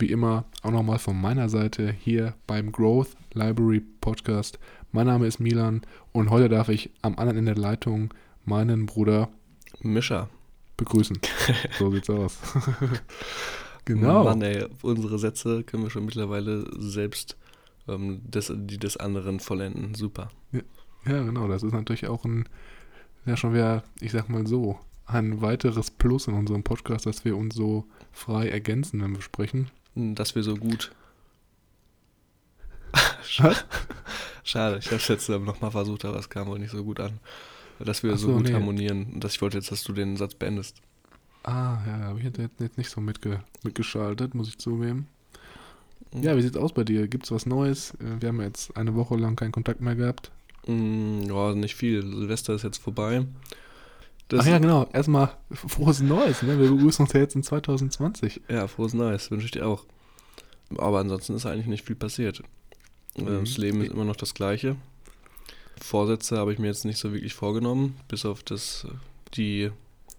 wie immer, auch nochmal von meiner Seite hier beim Growth Library Podcast. Mein Name ist Milan und heute darf ich am anderen Ende der Leitung meinen Bruder Mischa begrüßen. So sieht's aus. genau. Mann, ey, unsere Sätze können wir schon mittlerweile selbst ähm, des, die des anderen vollenden. Super. Ja, ja, genau. Das ist natürlich auch ein, ja schon wieder, ich sag mal so, ein weiteres Plus in unserem Podcast, dass wir uns so frei ergänzen, wenn wir sprechen. Dass wir so gut. Schade, ich habe es jetzt ähm, nochmal versucht, aber es kam wohl nicht so gut an. Dass wir so, so, gut nee. harmonieren. Und dass ich wollte jetzt, dass du den Satz beendest. Ah, ja, habe ich jetzt jetzt nicht so mitge mitgeschaltet, muss ich zugeben. Ja, wie sieht's aus bei dir? Gibt's was Neues? Äh, Wir haben jetzt eine Woche lang keinen Kontakt mehr gehabt. Mm, ja, nicht viel. Silvester ist jetzt vorbei. Das, Ach ja, genau. Erstmal frohes Neues, ne? Wir begrüßen uns ja jetzt in 2020. Ja, frohes Neues, wünsche ich dir auch. Aber ansonsten ist eigentlich nicht viel passiert. Äh, Mhm. Das Leben ist immer noch das gleiche. Vorsätze habe ich mir jetzt nicht so wirklich vorgenommen, bis auf das, die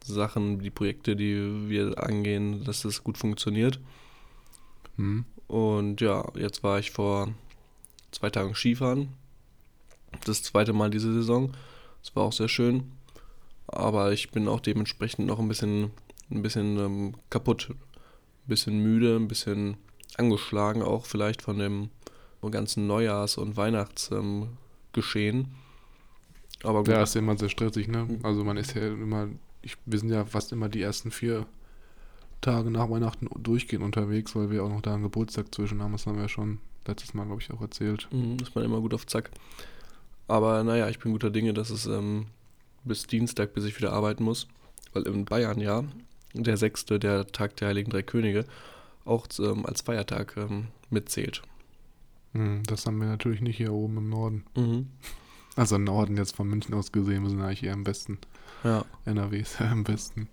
Sachen, die Projekte, die wir angehen, dass das gut funktioniert. Hm. Und ja, jetzt war ich vor zwei Tagen Skifahren. Das zweite Mal diese Saison. Das war auch sehr schön. Aber ich bin auch dementsprechend noch ein bisschen, ein bisschen ähm, kaputt. Ein bisschen müde, ein bisschen angeschlagen auch vielleicht von dem ganzen Neujahrs- und Weihnachtsgeschehen. Ähm. Aber gut. Ja, ist ja immer sehr stressig, ne? Also man ist ja immer, ich, wir sind ja fast immer die ersten vier Tage nach Weihnachten durchgehend unterwegs, weil wir auch noch da einen Geburtstag zwischen haben. Das haben wir ja schon letztes Mal, glaube ich, auch erzählt. Mhm, ist man immer gut auf Zack. Aber naja, ich bin guter Dinge, dass es ähm, bis Dienstag, bis ich wieder arbeiten muss, weil in Bayern ja der sechste, der Tag der Heiligen Drei Könige, auch ähm, als Feiertag ähm, mitzählt. Hm, das haben wir natürlich nicht hier oben im Norden. Also im Norden jetzt von München aus gesehen, wir sind eigentlich eher im Westen. Ja. NRW ist ja im Westen.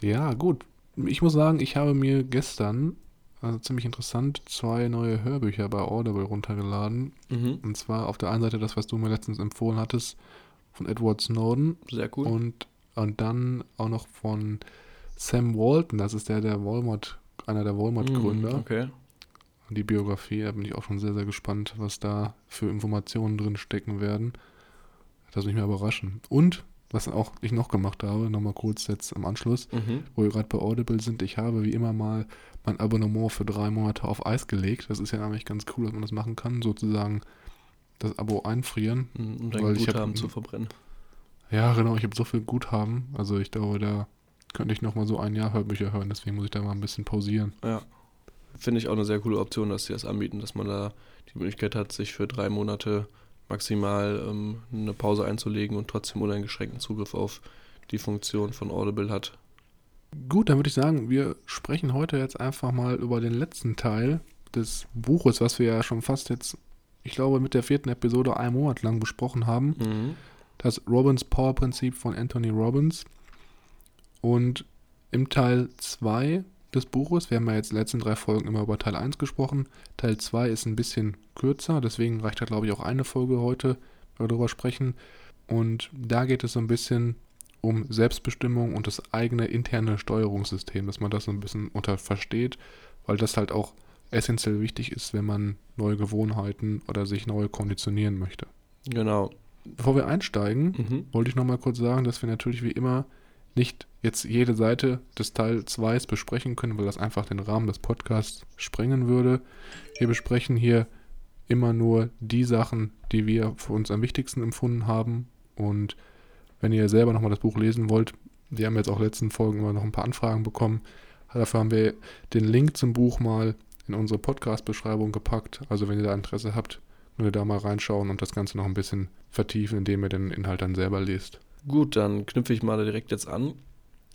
Ja, gut. Ich muss sagen, ich habe mir gestern, also ziemlich interessant, zwei neue Hörbücher bei Audible runtergeladen. Mhm. Und zwar auf der einen Seite das, was du mir letztens empfohlen hattest, von Edward Snowden. Sehr cool. Und, und dann auch noch von Sam Walton, das ist der, der Walmart, einer der Walmart-Gründer. Mhm, Okay. Die Biografie, da bin ich auch schon sehr, sehr gespannt, was da für Informationen drin stecken werden. Das mich mal überraschen. Und, was auch ich noch gemacht habe, nochmal kurz jetzt im Anschluss, Mhm. wo wir gerade bei Audible sind, ich habe wie immer mal mein Abonnement für drei Monate auf Eis gelegt. Das ist ja nämlich ganz cool, dass man das machen kann, sozusagen das Abo einfrieren. Mhm, Um dein Weil ich hab- Guthaben zu verbrennen. Ja, genau, ich habe so viel Guthaben. Also ich glaube, da könnte ich nochmal so ein Jahr Hörbücher hören, deswegen muss ich da mal ein bisschen pausieren. Ja. Finde ich auch eine sehr coole Option, dass sie das anbieten, dass man da die Möglichkeit hat, sich für drei Monate maximal ähm, eine Pause einzulegen und trotzdem uneingeschränkten Zugriff auf die Funktion von Audible hat. Gut, dann würde ich sagen, wir sprechen heute jetzt einfach mal über den letzten Teil des Buches, was wir ja schon fast jetzt, ich glaube, mit der vierten Episode einen Monat lang besprochen haben. Mhm. Das Robbins Power Prinzip von Anthony Robbins. Und im Teil 2 des Buches, wir haben ja jetzt in den letzten drei Folgen immer über Teil 1 gesprochen. Teil 2 ist ein bisschen kürzer, deswegen reicht da, glaube ich, auch eine Folge heute, wenn wir darüber sprechen. Und da geht es so ein bisschen um Selbstbestimmung und das eigene interne Steuerungssystem, dass man das so ein bisschen unter versteht, weil das halt auch essentiell wichtig ist, wenn man neue Gewohnheiten oder sich neu konditionieren möchte. Genau. Bevor wir einsteigen, Mhm. wollte ich nochmal kurz sagen, dass wir natürlich wie immer nicht jetzt jede Seite des Teil 2 besprechen können, weil das einfach den Rahmen des Podcasts sprengen würde. Wir besprechen hier immer nur die Sachen, die wir für uns am wichtigsten empfunden haben. Und wenn ihr selber nochmal das Buch lesen wollt, wir haben jetzt auch letzten Folgen immer noch ein paar Anfragen bekommen. Dafür haben wir den Link zum Buch mal in unsere Podcast-Beschreibung gepackt. Also wenn ihr da Interesse habt, könnt ihr da mal reinschauen und das Ganze noch ein bisschen vertiefen, indem ihr den Inhalt dann selber lest. Gut, dann knüpfe ich mal direkt jetzt an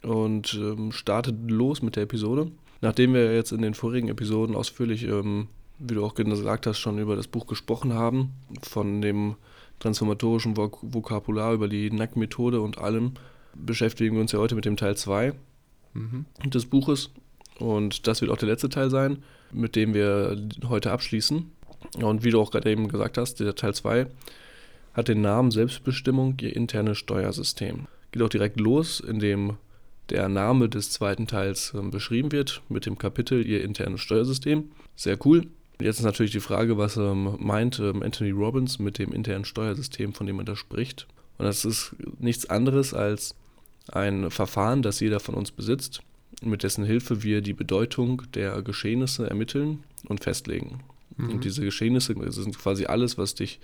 und ähm, starte los mit der Episode. Nachdem wir jetzt in den vorigen Episoden ausführlich ähm, wie du auch gesagt hast, schon über das Buch gesprochen haben, von dem transformatorischen Vok Vokabular über die NAC-Methode und allem, beschäftigen wir uns ja heute mit dem Teil 2 mhm. des Buches. Und das wird auch der letzte Teil sein, mit dem wir heute abschließen. Und wie du auch gerade eben gesagt hast, der Teil 2 hat den Namen Selbstbestimmung, ihr internes Steuersystem. Geht auch direkt los, indem der Name des zweiten Teils äh, beschrieben wird mit dem Kapitel Ihr internes Steuersystem. Sehr cool. Jetzt ist natürlich die Frage, was ähm, meint ähm, Anthony Robbins mit dem internen Steuersystem, von dem er da spricht. Und das ist nichts anderes als ein Verfahren, das jeder von uns besitzt, mit dessen Hilfe wir die Bedeutung der Geschehnisse ermitteln und festlegen. Mhm. Und diese Geschehnisse sind quasi alles, was dich,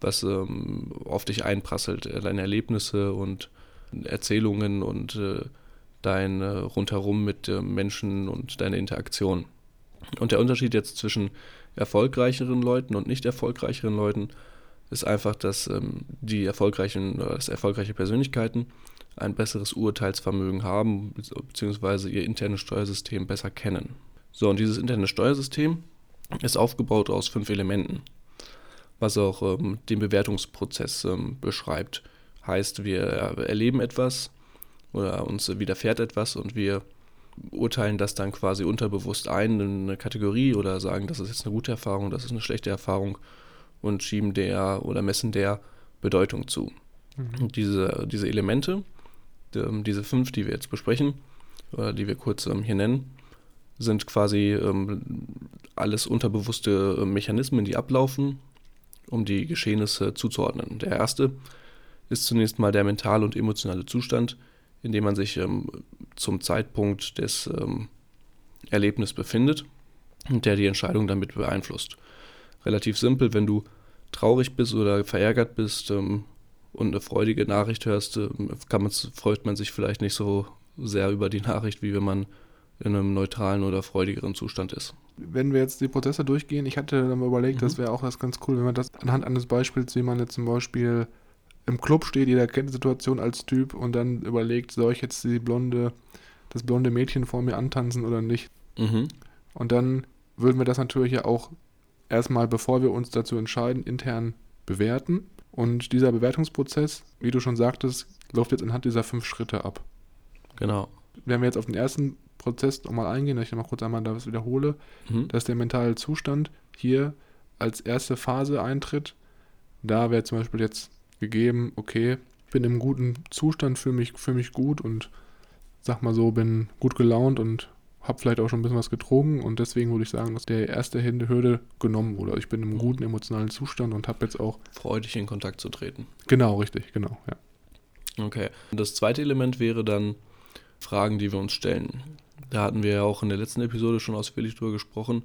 was ähm, auf dich einprasselt, deine Erlebnisse und Erzählungen und äh, dein äh, rundherum mit äh, Menschen und deine Interaktion. Und der Unterschied jetzt zwischen erfolgreicheren Leuten und nicht erfolgreicheren Leuten ist einfach, dass ähm, die erfolgreichen, dass erfolgreiche Persönlichkeiten ein besseres Urteilsvermögen haben, beziehungsweise ihr internes Steuersystem besser kennen. So, und dieses interne Steuersystem ist aufgebaut aus fünf Elementen, was auch ähm, den Bewertungsprozess ähm, beschreibt. Heißt, wir erleben etwas oder uns widerfährt etwas und wir urteilen das dann quasi unterbewusst ein in eine Kategorie oder sagen, das ist jetzt eine gute Erfahrung, das ist eine schlechte Erfahrung und schieben der oder messen der Bedeutung zu. Mhm. Und diese, diese Elemente, diese fünf, die wir jetzt besprechen, oder die wir kurz ähm, hier nennen, sind quasi ähm, alles unterbewusste äh, Mechanismen, die ablaufen, um die Geschehnisse zuzuordnen. Der erste ist zunächst mal der mentale und emotionale Zustand, in dem man sich ähm, zum Zeitpunkt des ähm, Erlebnisses befindet und der die Entscheidung damit beeinflusst. Relativ simpel, wenn du traurig bist oder verärgert bist ähm, und eine freudige Nachricht hörst, ähm, man, freut man sich vielleicht nicht so sehr über die Nachricht, wie wenn man in einem neutralen oder freudigeren Zustand ist. Wenn wir jetzt die Prozesse durchgehen, ich hatte dann mal überlegt, mhm. das wäre auch das ganz cool, wenn man das anhand eines Beispiels, wie man jetzt zum Beispiel im Club steht, jeder kennt die Situation als Typ und dann überlegt, soll ich jetzt die blonde, das blonde Mädchen vor mir antanzen oder nicht? Mhm. Und dann würden wir das natürlich ja auch erstmal, bevor wir uns dazu entscheiden, intern bewerten. Und dieser Bewertungsprozess, wie du schon sagtest, läuft jetzt anhand dieser fünf Schritte ab. Genau. Wenn wir jetzt auf den ersten Prozess nochmal eingehen, dass ich nochmal kurz einmal das wiederhole, mhm. dass der mentale Zustand hier als erste Phase eintritt. Da wäre zum Beispiel jetzt gegeben, okay, bin im guten Zustand, fühle mich, fühl mich gut und sag mal so, bin gut gelaunt und habe vielleicht auch schon ein bisschen was getrunken und deswegen würde ich sagen, dass der erste Hürde genommen wurde. Ich bin im guten emotionalen Zustand und habe jetzt auch. Freudig in Kontakt zu treten. Genau, richtig, genau, ja. Okay. Das zweite Element wäre dann Fragen, die wir uns stellen. Da hatten wir ja auch in der letzten Episode schon ausführlich drüber gesprochen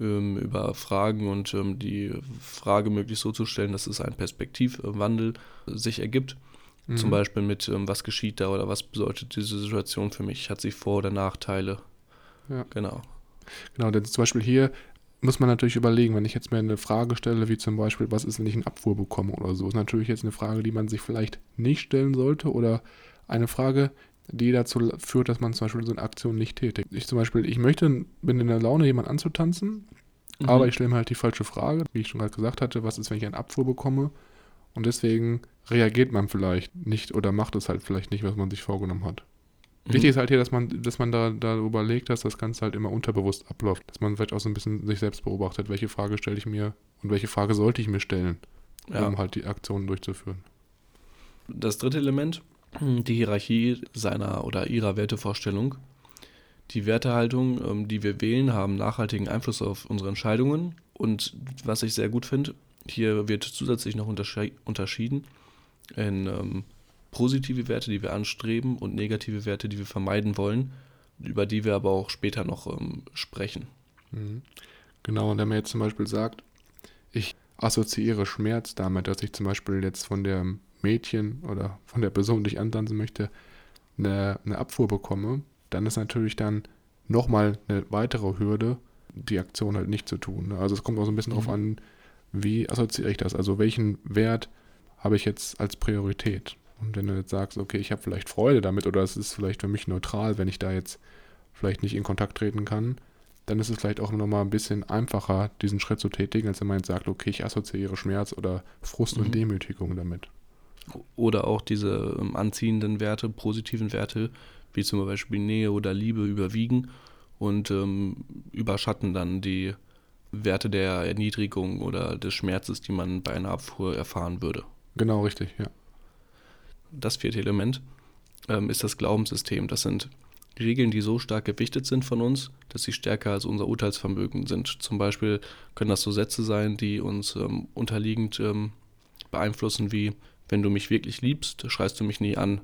ähm, über Fragen und ähm, die Frage möglichst so zu stellen, dass es ein Perspektivwandel sich ergibt. Mhm. Zum Beispiel mit, ähm, was geschieht da oder was bedeutet diese Situation für mich? Hat sie Vor- oder Nachteile? Ja. Genau. Genau, denn zum Beispiel hier muss man natürlich überlegen, wenn ich jetzt mir eine Frage stelle, wie zum Beispiel, was ist, wenn ich einen Abfuhr bekomme oder so, ist natürlich jetzt eine Frage, die man sich vielleicht nicht stellen sollte oder eine Frage, die dazu führt, dass man zum Beispiel so eine Aktion nicht tätigt. Ich zum Beispiel, ich möchte, bin in der Laune, jemanden anzutanzen, mhm. aber ich stelle mir halt die falsche Frage, wie ich schon gerade gesagt hatte, was ist, wenn ich einen Abfuhr bekomme? Und deswegen reagiert man vielleicht nicht oder macht es halt vielleicht nicht, was man sich vorgenommen hat. Mhm. Wichtig ist halt hier, dass man, dass man da, da überlegt, dass das Ganze halt immer unterbewusst abläuft. Dass man vielleicht auch so ein bisschen sich selbst beobachtet, welche Frage stelle ich mir und welche Frage sollte ich mir stellen, ja. um halt die Aktionen durchzuführen. Das dritte Element die Hierarchie seiner oder ihrer Wertevorstellung. Die Wertehaltung, ähm, die wir wählen, haben nachhaltigen Einfluss auf unsere Entscheidungen. Und was ich sehr gut finde, hier wird zusätzlich noch unterschieden in ähm, positive Werte, die wir anstreben, und negative Werte, die wir vermeiden wollen, über die wir aber auch später noch ähm, sprechen. Mhm. Genau, und wenn man jetzt zum Beispiel sagt, ich assoziiere Schmerz damit, dass ich zum Beispiel jetzt von der Mädchen oder von der Person, die ich antanzen möchte, eine, eine Abfuhr bekomme, dann ist natürlich dann nochmal eine weitere Hürde, die Aktion halt nicht zu tun. Ne? Also es kommt auch so ein bisschen mhm. darauf an, wie assoziiere ich das? Also welchen Wert habe ich jetzt als Priorität? Und wenn du jetzt sagst, okay, ich habe vielleicht Freude damit oder es ist vielleicht für mich neutral, wenn ich da jetzt vielleicht nicht in Kontakt treten kann, dann ist es vielleicht auch nochmal ein bisschen einfacher, diesen Schritt zu tätigen, als wenn man jetzt sagt, okay, ich assoziiere Schmerz oder Frust und Mhm. Demütigung damit. Oder auch diese ähm, anziehenden Werte, positiven Werte, wie zum Beispiel Nähe oder Liebe überwiegen und ähm, überschatten dann die Werte der Erniedrigung oder des Schmerzes, die man bei einer Abfuhr erfahren würde. Genau, richtig, ja. Das vierte Element ähm, ist das Glaubenssystem. Das sind Regeln, die so stark gewichtet sind von uns, dass sie stärker als unser Urteilsvermögen sind. Zum Beispiel können das so Sätze sein, die uns ähm, unterliegend ähm, beeinflussen, wie wenn du mich wirklich liebst, schreist du mich nie an.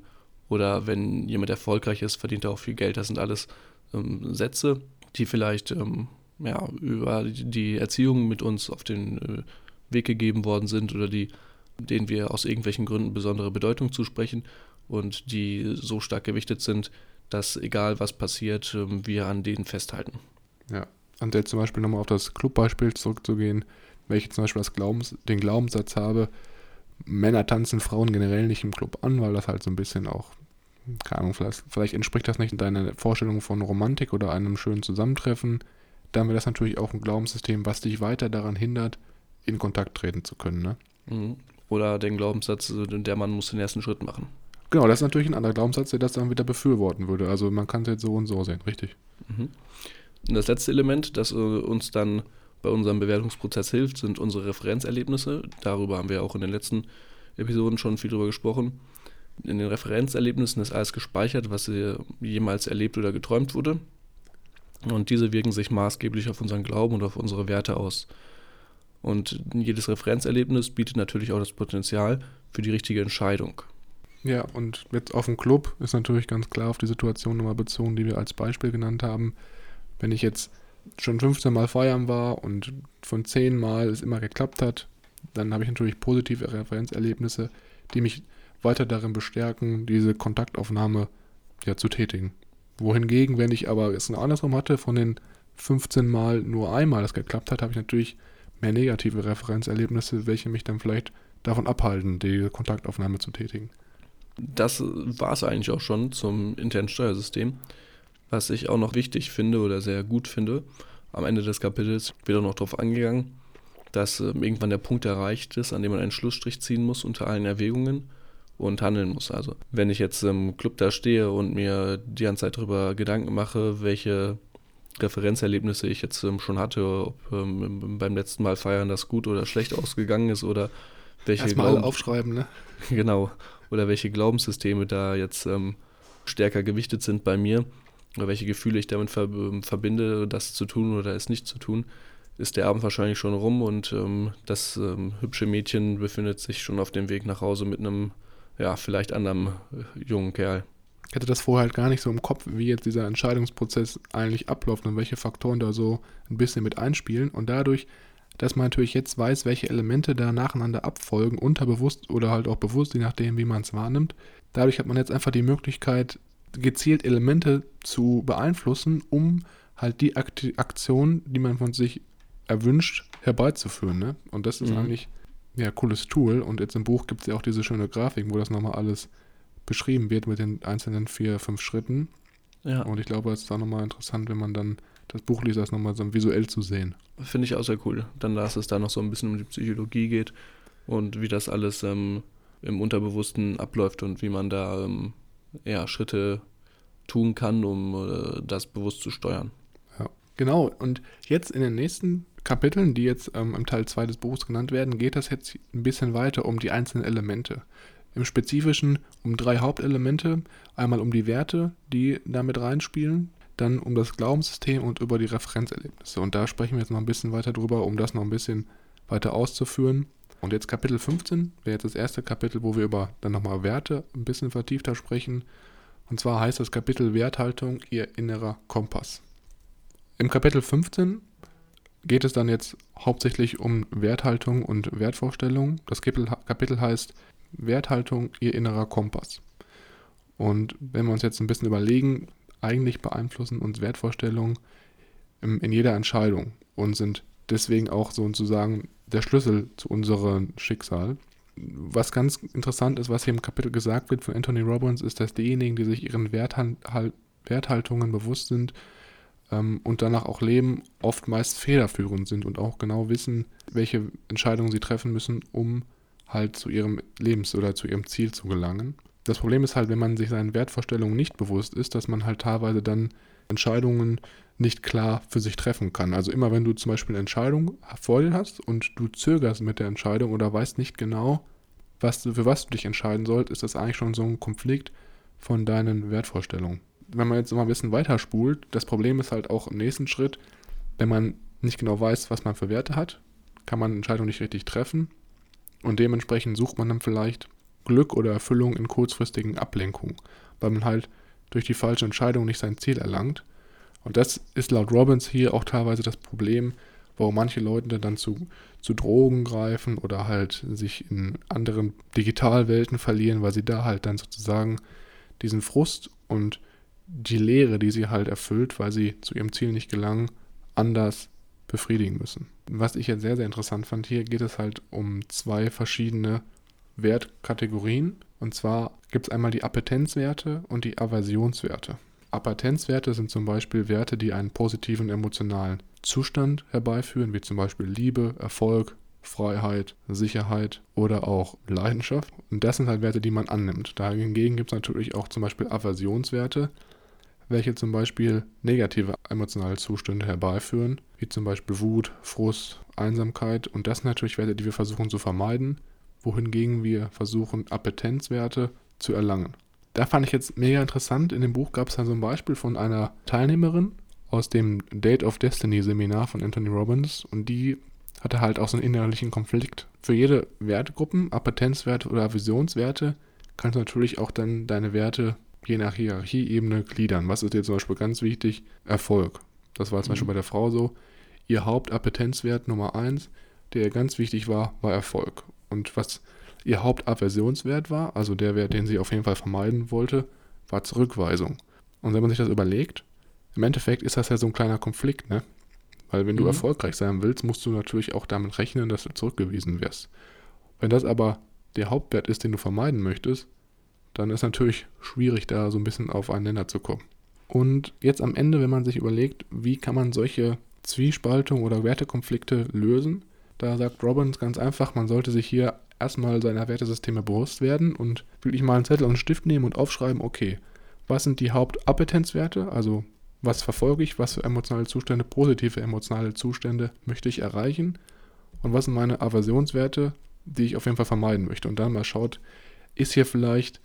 Oder wenn jemand erfolgreich ist, verdient er auch viel Geld. Das sind alles ähm, Sätze, die vielleicht ähm, ja, über die Erziehung mit uns auf den äh, Weg gegeben worden sind oder die, denen wir aus irgendwelchen Gründen besondere Bedeutung zusprechen und die so stark gewichtet sind, dass egal was passiert, ähm, wir an denen festhalten. Ja. Und jetzt zum Beispiel nochmal auf das Clubbeispiel zurückzugehen, wenn ich zum Beispiel das Glaubens, den Glaubenssatz habe, Männer tanzen Frauen generell nicht im Club an, weil das halt so ein bisschen auch, keine Ahnung, vielleicht, vielleicht entspricht das nicht deiner Vorstellung von Romantik oder einem schönen Zusammentreffen, dann wäre das natürlich auch ein Glaubenssystem, was dich weiter daran hindert, in Kontakt treten zu können. Ne? Oder den Glaubenssatz, äh, der Mann muss den ersten Schritt machen. Genau, das ist natürlich ein anderer Glaubenssatz, der das dann wieder befürworten würde. Also man kann es jetzt so und so sehen, richtig. Mhm. Und das letzte Element, das äh, uns dann bei unserem Bewertungsprozess hilft, sind unsere Referenzerlebnisse. Darüber haben wir auch in den letzten Episoden schon viel drüber gesprochen. In den Referenzerlebnissen ist alles gespeichert, was äh, jemals erlebt oder geträumt wurde. Und diese wirken sich maßgeblich auf unseren Glauben und auf unsere Werte aus. Und jedes Referenzerlebnis bietet natürlich auch das Potenzial für die richtige Entscheidung. Ja, und jetzt auf dem Club ist natürlich ganz klar auf die Situation nochmal bezogen, die wir als Beispiel genannt haben. Wenn ich jetzt schon 15 Mal feiern war und von 10 Mal es immer geklappt hat, dann habe ich natürlich positive Referenzerlebnisse, die mich weiter darin bestärken, diese Kontaktaufnahme ja, zu tätigen. Wohingegen, wenn ich aber es andersrum hatte, von den 15 Mal nur einmal das geklappt hat, habe ich natürlich mehr negative Referenzerlebnisse, welche mich dann vielleicht davon abhalten, die Kontaktaufnahme zu tätigen. Das war es eigentlich auch schon zum internen Steuersystem. Was ich auch noch wichtig finde oder sehr gut finde, am Ende des Kapitels wird auch noch darauf angegangen, dass äh, irgendwann der Punkt erreicht ist, an dem man einen Schlussstrich ziehen muss unter allen Erwägungen und handeln muss. Also wenn ich jetzt im Club da stehe und mir die ganze Zeit darüber Gedanken mache, welche Referenzerlebnisse ich jetzt ähm, schon hatte, ob ähm, beim letzten Mal feiern das gut oder schlecht ausgegangen ist oder welche Erstmal alle Glauben- aufschreiben, ne? Genau. Oder welche Glaubenssysteme da jetzt ähm, stärker gewichtet sind bei mir. Oder welche Gefühle ich damit ver ähm, verbinde, das zu tun oder es nicht zu tun. Ist der Abend wahrscheinlich schon rum und ähm, das ähm, hübsche Mädchen befindet sich schon auf dem Weg nach Hause mit einem, ja, vielleicht anderen äh, jungen Kerl. Ich hatte das vorher halt gar nicht so im Kopf, wie jetzt dieser Entscheidungsprozess eigentlich abläuft und welche Faktoren da so ein bisschen mit einspielen. Und dadurch, dass man natürlich jetzt weiß, welche Elemente da nacheinander abfolgen, unterbewusst oder halt auch bewusst, je nachdem, wie man es wahrnimmt, dadurch hat man jetzt einfach die Möglichkeit, gezielt Elemente zu beeinflussen, um halt die Akti Aktion, die man von sich erwünscht, herbeizuführen. Ne? Und das ist Mhm. eigentlich ja ein cooles Tool. Und jetzt im Buch gibt es ja auch diese schöne Grafik, wo das nochmal alles beschrieben wird mit den einzelnen vier, fünf Schritten. Ja, Und ich glaube, es ist auch nochmal interessant, wenn man dann das Buch liest, das nochmal so visuell zu sehen. finde ich auch sehr cool. Dann, dass es da noch so ein bisschen um die Psychologie geht und wie das alles ähm, im Unterbewussten abläuft und wie man da ähm, ja, Schritte tun kann, um äh, das bewusst zu steuern. Genau, und jetzt in den nächsten Kapiteln, die jetzt ähm, im Teil 2 des Buches genannt werden, geht das jetzt ein bisschen weiter um die einzelnen Elemente. Im Spezifischen um drei Hauptelemente. Einmal um die Werte, die damit reinspielen, dann um das Glaubenssystem und über die Referenzerlebnisse. Und da sprechen wir jetzt noch ein bisschen weiter drüber, um das noch ein bisschen weiter auszuführen. Und jetzt Kapitel 15 wäre jetzt das erste Kapitel, wo wir über dann nochmal Werte ein bisschen vertiefter sprechen. Und zwar heißt das Kapitel Werthaltung, ihr innerer Kompass. Im Kapitel 15 geht es dann jetzt hauptsächlich um Werthaltung und Wertvorstellung. Das Kapitel, Kapitel heißt Werthaltung, ihr innerer Kompass. Und wenn wir uns jetzt ein bisschen überlegen, eigentlich beeinflussen uns Wertvorstellungen in, in jeder Entscheidung und sind deswegen auch sozusagen der Schlüssel zu unserem Schicksal. Was ganz interessant ist, was hier im Kapitel gesagt wird von Anthony Robbins, ist, dass diejenigen, die sich ihren Werthal Werthaltungen bewusst sind, ähm, und danach auch leben, oft meist federführend sind und auch genau wissen, welche Entscheidungen sie treffen müssen, um halt zu ihrem Lebens- oder zu ihrem Ziel zu gelangen. Das Problem ist halt, wenn man sich seinen Wertvorstellungen nicht bewusst ist, dass man halt teilweise dann Entscheidungen nicht klar für sich treffen kann. Also immer wenn du zum Beispiel eine Entscheidung vor dir hast und du zögerst mit der Entscheidung oder weißt nicht genau, was, für was du dich entscheiden sollst, ist das eigentlich schon so ein Konflikt von deinen Wertvorstellungen. Wenn man jetzt mal ein bisschen weiter spult, das Problem ist halt auch im nächsten Schritt, wenn man nicht genau weiß, was man für Werte hat, kann man Entscheidungen nicht richtig treffen und dementsprechend sucht man dann vielleicht Glück oder Erfüllung in kurzfristigen Ablenkungen, weil man halt durch die falsche Entscheidung nicht sein Ziel erlangt. Und das ist laut Robbins hier auch teilweise das Problem, warum manche Leute dann zu, zu Drogen greifen oder halt sich in anderen Digitalwelten verlieren, weil sie da halt dann sozusagen diesen Frust und die Leere, die sie halt erfüllt, weil sie zu ihrem Ziel nicht gelangen, anders befriedigen müssen. Was ich jetzt sehr, sehr interessant fand, hier geht es halt um zwei verschiedene Wertkategorien. Und zwar gibt es einmal die Appetenzwerte und die Aversionswerte. Appetenzwerte sind zum Beispiel Werte, die einen positiven emotionalen Zustand herbeiführen, wie zum Beispiel Liebe, Erfolg, Freiheit, Sicherheit oder auch Leidenschaft. Und das sind halt Werte, die man annimmt. Dahingegen gibt es natürlich auch zum Beispiel Aversionswerte, welche zum Beispiel negative emotionale Zustände herbeiführen, wie zum Beispiel Wut, Frust, Einsamkeit. Und das sind natürlich Werte, die wir versuchen zu vermeiden, wohingegen wir versuchen, Appetenzwerte zu erlangen. Da fand ich jetzt mega interessant. In dem Buch gab es dann so ein Beispiel von einer Teilnehmerin aus dem Date of Destiny Seminar von Anthony Robbins und die hatte halt auch so einen innerlichen Konflikt. Für jede Wertegruppen, Appetenzwerte oder Visionswerte, kannst du natürlich auch dann deine Werte je nach Hierarchieebene gliedern. Was ist dir zum Beispiel ganz wichtig? Erfolg. Das war zum mhm. Beispiel bei der Frau so. Ihr Hauptappetenzwert Nummer 1, der ganz wichtig war, war Erfolg. Und was ihr Hauptaversionswert war, also der Wert, den sie auf jeden Fall vermeiden wollte, war Zurückweisung. Und wenn man sich das überlegt, im Endeffekt ist das ja so ein kleiner Konflikt, ne? Weil wenn du mhm. erfolgreich sein willst, musst du natürlich auch damit rechnen, dass du zurückgewiesen wirst. Wenn das aber der Hauptwert ist, den du vermeiden möchtest, dann ist natürlich schwierig, da so ein bisschen auf einen Nenner zu kommen. Und jetzt am Ende, wenn man sich überlegt, wie kann man solche Zwiespaltung oder Wertekonflikte lösen, da sagt Robbins ganz einfach, man sollte sich hier erstmal seiner Wertesysteme bewusst werden und wirklich mal einen Zettel und einen Stift nehmen und aufschreiben, okay, was sind die Hauptappetenzwerte, also was verfolge ich, was für emotionale Zustände, positive emotionale Zustände möchte ich erreichen? Und was sind meine Aversionswerte, die ich auf jeden Fall vermeiden möchte. Und dann mal schaut, ist hier vielleicht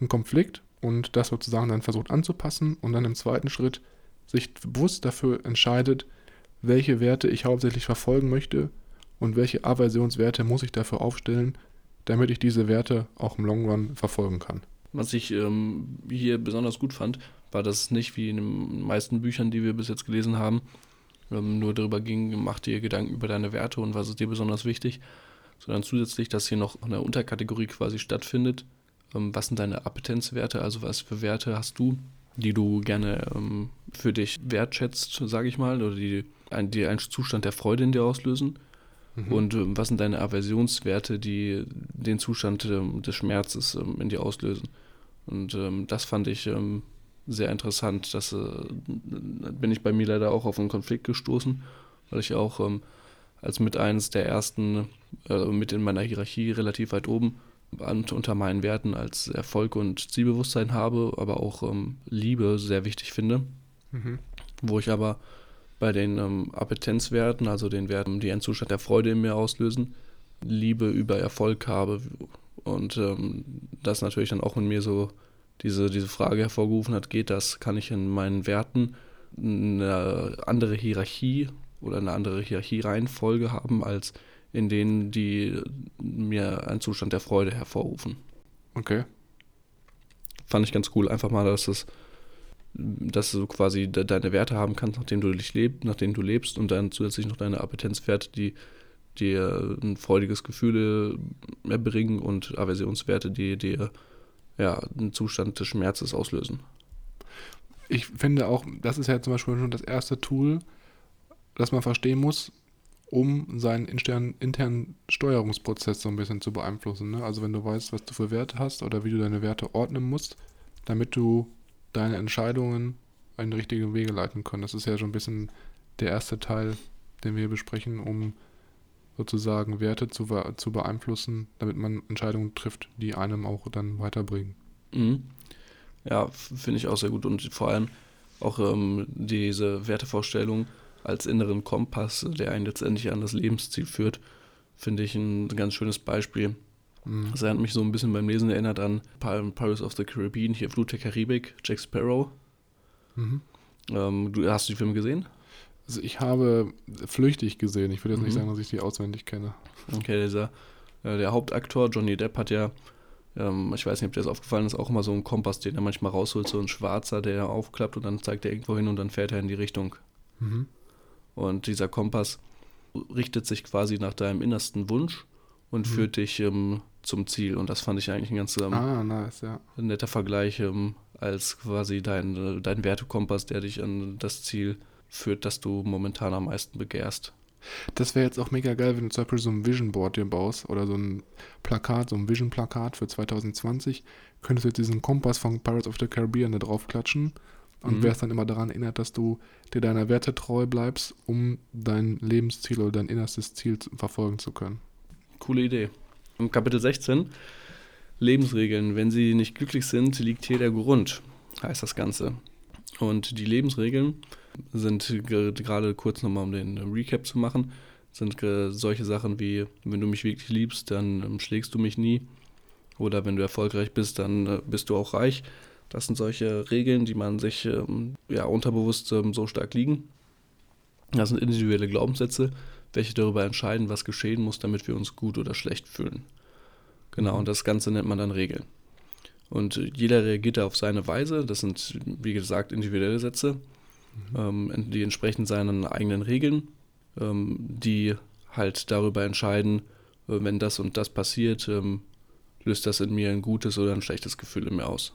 ein Konflikt und das sozusagen dann versucht anzupassen und dann im zweiten Schritt sich bewusst dafür entscheidet, welche Werte ich hauptsächlich verfolgen möchte und welche Aversionswerte muss ich dafür aufstellen, damit ich diese Werte auch im Long Run verfolgen kann. Was ich ähm, hier besonders gut fand, war, dass es nicht wie in den meisten Büchern, die wir bis jetzt gelesen haben, ähm, nur darüber ging, mach dir Gedanken über deine Werte und was ist dir besonders wichtig, sondern zusätzlich, dass hier noch eine Unterkategorie quasi stattfindet. Ähm, was sind deine Appetenzwerte, also was für Werte hast du, die du gerne ähm, für dich wertschätzt, sage ich mal, oder die, ein, die einen Zustand der Freude in dir auslösen Mhm. Und ähm, was sind deine Aversionswerte, die den Zustand ähm, des Schmerzes ähm, in dir auslösen? Und ähm, das fand ich ähm, sehr interessant. Das äh, bin ich bei mir leider auch auf einen Konflikt gestoßen, weil ich auch ähm, als mit eines der ersten, äh, mit in meiner Hierarchie relativ weit oben, und unter meinen Werten als Erfolg und Zielbewusstsein habe, aber auch Liebe sehr wichtig finde. Mhm. Wo ich aber bei den ähm, Appetenzwerten, also den Werten, die einen Zustand der Freude in mir auslösen, Liebe über Erfolg habe. Und ähm, das natürlich dann auch in mir so diese, diese Frage hervorgerufen hat, geht das, kann ich in meinen Werten eine andere Hierarchie oder eine andere Hierarchiereihenfolge haben, als in denen, die mir einen Zustand der Freude hervorrufen. Okay. Fand ich ganz cool, einfach mal, dass es dass du quasi de deine Werte haben kannst, nachdem du dich lebst, nachdem du lebst und dann zusätzlich noch deine Appetenzwerte, die dir ein freudiges Gefühl erbringen und Aversionswerte, die dir ja, einen Zustand des Schmerzes auslösen. Ich finde auch, das ist ja zum Beispiel schon das erste Tool, das man verstehen muss, um seinen internen, internen Steuerungsprozess so ein bisschen zu beeinflussen. Ne? Also wenn du weißt, was du für Werte hast oder wie du deine Werte ordnen musst, damit du deine Entscheidungen in die richtigen Wege leiten können. Das ist ja schon ein bisschen der erste Teil, den wir besprechen, um sozusagen Werte zu, zu beeinflussen, damit man Entscheidungen trifft, die einem auch dann weiterbringen. Mhm. Ja, finde ich auch sehr gut und vor allem auch ähm, diese Wertevorstellung als inneren Kompass, der einen letztendlich an das Lebensziel führt, finde ich ein ganz schönes Beispiel. Mhm. Das erinnert mich so ein bisschen beim Lesen erinnert an Pirates of the Caribbean, hier Flut der Karibik, Jack Sparrow. Mhm. Ähm, du hast du die Filme gesehen? Also ich habe flüchtig gesehen. Ich würde jetzt mhm. nicht sagen, dass ich die auswendig kenne. Okay, dieser, äh, der Hauptaktor Johnny Depp hat ja, ähm, ich weiß nicht, ob dir das aufgefallen ist, auch immer so einen Kompass, den er manchmal rausholt, so ein schwarzer, der aufklappt und dann zeigt er irgendwo hin und dann fährt er in die Richtung. Mhm. Und dieser Kompass richtet sich quasi nach deinem innersten Wunsch und mhm. führt dich ähm, zum Ziel. Und das fand ich eigentlich ein ganz ähm, ah, nice, ja. netter Vergleich ähm, als quasi dein, äh, dein Wertekompass, der dich an das Ziel führt, das du momentan am meisten begehrst. Das wäre jetzt auch mega geil, wenn du zum Beispiel so ein Vision Board dir baust oder so ein Plakat, so ein Vision Plakat für 2020. Könntest du jetzt diesen Kompass von Pirates of the Caribbean da drauf klatschen und mhm. wärst dann immer daran erinnert, dass du dir deiner Werte treu bleibst, um dein Lebensziel oder dein innerstes Ziel verfolgen zu können. Coole Idee. Im Kapitel 16 Lebensregeln. Wenn sie nicht glücklich sind, liegt hier der Grund, heißt das Ganze. Und die Lebensregeln sind gerade kurz nochmal, um den Recap zu machen, sind solche Sachen wie, wenn du mich wirklich liebst, dann ähm, schlägst du mich nie. Oder wenn du erfolgreich bist, dann äh, bist du auch reich. Das sind solche Regeln, die man sich ähm, ja, unterbewusst ähm, so stark liegen. Das sind individuelle Glaubenssätze, welche darüber entscheiden, was geschehen muss, damit wir uns gut oder schlecht fühlen. Genau, und das Ganze nennt man dann Regeln. Und jeder reagiert da auf seine Weise. Das sind, wie gesagt, individuelle Sätze, mhm. ähm, die entsprechen seinen eigenen Regeln, ähm, die halt darüber entscheiden, äh, wenn das und das passiert, ähm, löst das in mir ein gutes oder ein schlechtes Gefühl in mir aus.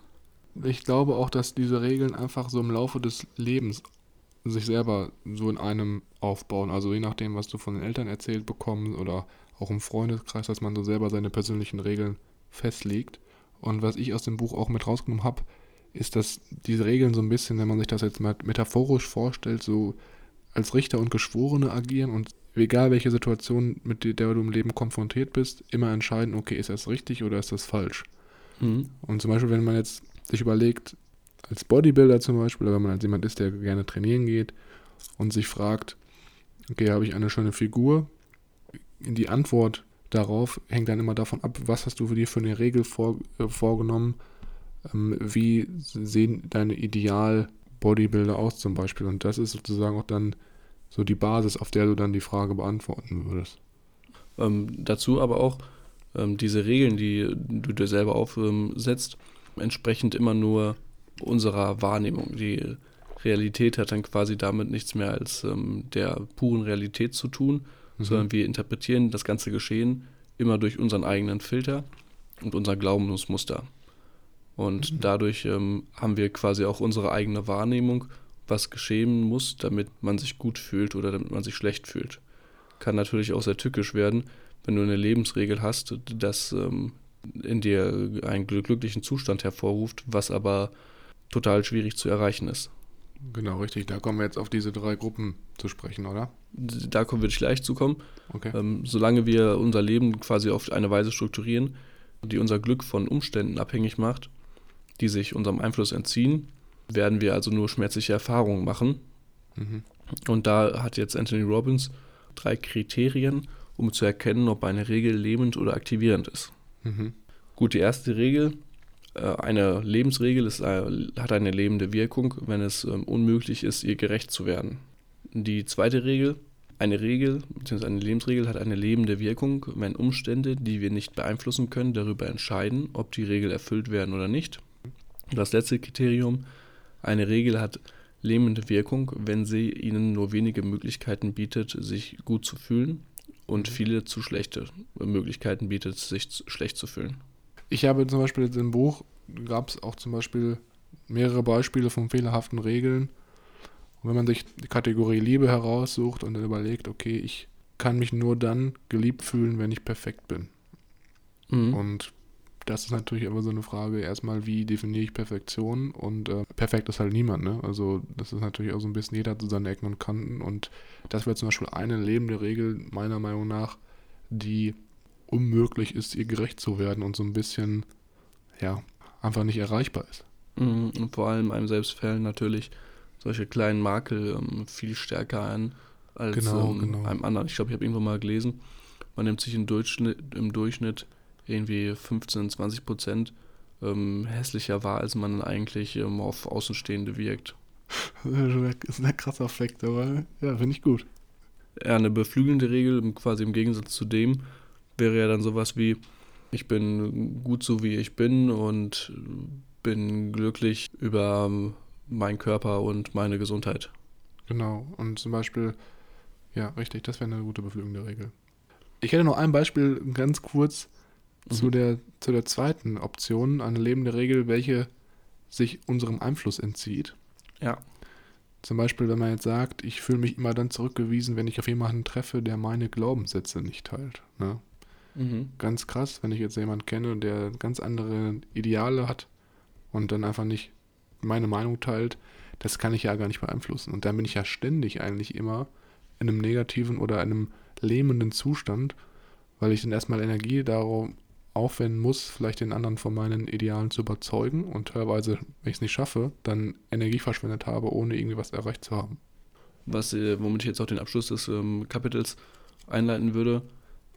Ich glaube auch, dass diese Regeln einfach so im Laufe des Lebens sich selber so in einem aufbauen. Also je nachdem, was du von den Eltern erzählt bekommst oder auch im Freundeskreis, dass man so selber seine persönlichen Regeln festlegt. Und was ich aus dem Buch auch mit rausgenommen habe, ist, dass diese Regeln so ein bisschen, wenn man sich das jetzt mal metaphorisch vorstellt, so als Richter und Geschworene agieren und egal welche Situation, mit der du im Leben konfrontiert bist, immer entscheiden, okay, ist das richtig oder ist das falsch? Mhm. Und zum Beispiel, wenn man jetzt sich überlegt, als Bodybuilder zum Beispiel, oder wenn man als jemand ist, der gerne trainieren geht und sich fragt, okay, habe ich eine schöne Figur? Die Antwort darauf hängt dann immer davon ab, was hast du für dir für eine Regel vor, äh, vorgenommen, ähm, wie sehen deine Ideal-Bodybuilder aus zum Beispiel. Und das ist sozusagen auch dann so die Basis, auf der du dann die Frage beantworten würdest. Ähm, dazu aber auch ähm, diese Regeln, die du dir selber aufsetzt, entsprechend immer nur unserer Wahrnehmung. Die Realität hat dann quasi damit nichts mehr als ähm, der puren Realität zu tun, mhm. sondern wir interpretieren das ganze Geschehen immer durch unseren eigenen Filter und unser Glaubensmuster. Und mhm. dadurch ähm, haben wir quasi auch unsere eigene Wahrnehmung, was geschehen muss, damit man sich gut fühlt oder damit man sich schlecht fühlt. Kann natürlich auch sehr tückisch werden, wenn du eine Lebensregel hast, dass ähm, in dir einen glücklichen Zustand hervorruft, was aber total schwierig zu erreichen ist. Genau, richtig. Da kommen wir jetzt auf diese drei Gruppen zu sprechen, oder? Da kommen wir gleich zu kommen. Okay. Ähm, solange wir unser Leben quasi auf eine Weise strukturieren, die unser Glück von Umständen abhängig macht, die sich unserem Einfluss entziehen, werden wir also nur schmerzliche Erfahrungen machen. Mhm. Und da hat jetzt Anthony Robbins drei Kriterien, um zu erkennen, ob eine Regel lähmend oder aktivierend ist. Mhm. Gut, die erste Regel, eine Lebensregel ist, äh, hat eine lebende Wirkung, wenn es ähm, unmöglich ist, ihr gerecht zu werden. Die zweite Regel, eine Regel bzw. eine Lebensregel hat eine lebende Wirkung, wenn Umstände, die wir nicht beeinflussen können, darüber entscheiden, ob die Regel erfüllt werden oder nicht. Das letzte Kriterium, eine Regel hat lähmende Wirkung, wenn sie ihnen nur wenige Möglichkeiten bietet, sich gut zu fühlen und viele zu schlechte Möglichkeiten bietet, sich schlecht zu fühlen. Ich habe zum Beispiel jetzt im Buch, gab es auch zum Beispiel mehrere Beispiele von fehlerhaften Regeln. Und wenn man sich die Kategorie Liebe heraussucht und dann überlegt, okay, ich kann mich nur dann geliebt fühlen, wenn ich perfekt bin. Mhm. Und das ist natürlich immer so eine Frage, erstmal, wie definiere ich Perfektion? Und äh, perfekt ist halt niemand, ne? Also das ist natürlich auch so ein bisschen, jeder hat so seine Ecken und Kanten. Und das wäre zum Beispiel eine lebende Regel, meiner Meinung nach, die unmöglich ist, ihr gerecht zu werden und so ein bisschen, ja, einfach nicht erreichbar ist. Mhm, Und vor allem einem selbst fällen natürlich solche kleinen Makel ähm, viel stärker ein als Genau, ähm, genau. einem anderen. Ich glaube, ich habe irgendwo mal gelesen, man nimmt sich im Durchschnitt, im Durchschnitt irgendwie 15, 20 Prozent ähm, hässlicher wahr, als man eigentlich ähm, auf Außenstehende wirkt. Das ist ein krasser Fakt, aber ja, finde ich gut. Ja, eine beflügelnde Regel, quasi im Gegensatz zu dem, wäre ja dann sowas wie, ich bin gut so wie ich bin und bin glücklich über meinen Körper und meine Gesundheit. Genau. Und zum Beispiel, ja, richtig, das wäre eine gute beflügelnde Regel. Ich hätte noch ein Beispiel ganz kurz zu, Mhm. der, zu der zweiten Option, eine lebende Regel, welche sich unserem Einfluss entzieht. Ja. Zum Beispiel, wenn man jetzt sagt, ich fühle mich immer dann zurückgewiesen, wenn ich auf jemanden treffe, der meine Glaubenssätze nicht teilt. Ne? Mhm. Ganz krass, wenn ich jetzt jemanden kenne, der ganz andere Ideale hat und dann einfach nicht meine Meinung teilt, das kann ich ja gar nicht beeinflussen. Und dann bin ich ja ständig eigentlich immer in einem negativen oder einem lähmenden Zustand, weil ich dann erstmal Energie darauf aufwenden muss, vielleicht den anderen von meinen Idealen zu überzeugen und teilweise, wenn ich es nicht schaffe, dann Energie verschwendet habe, ohne irgendwie was erreicht zu haben. Was, äh, womit ich jetzt auch den Abschluss des ähm, Kapitels einleiten würde,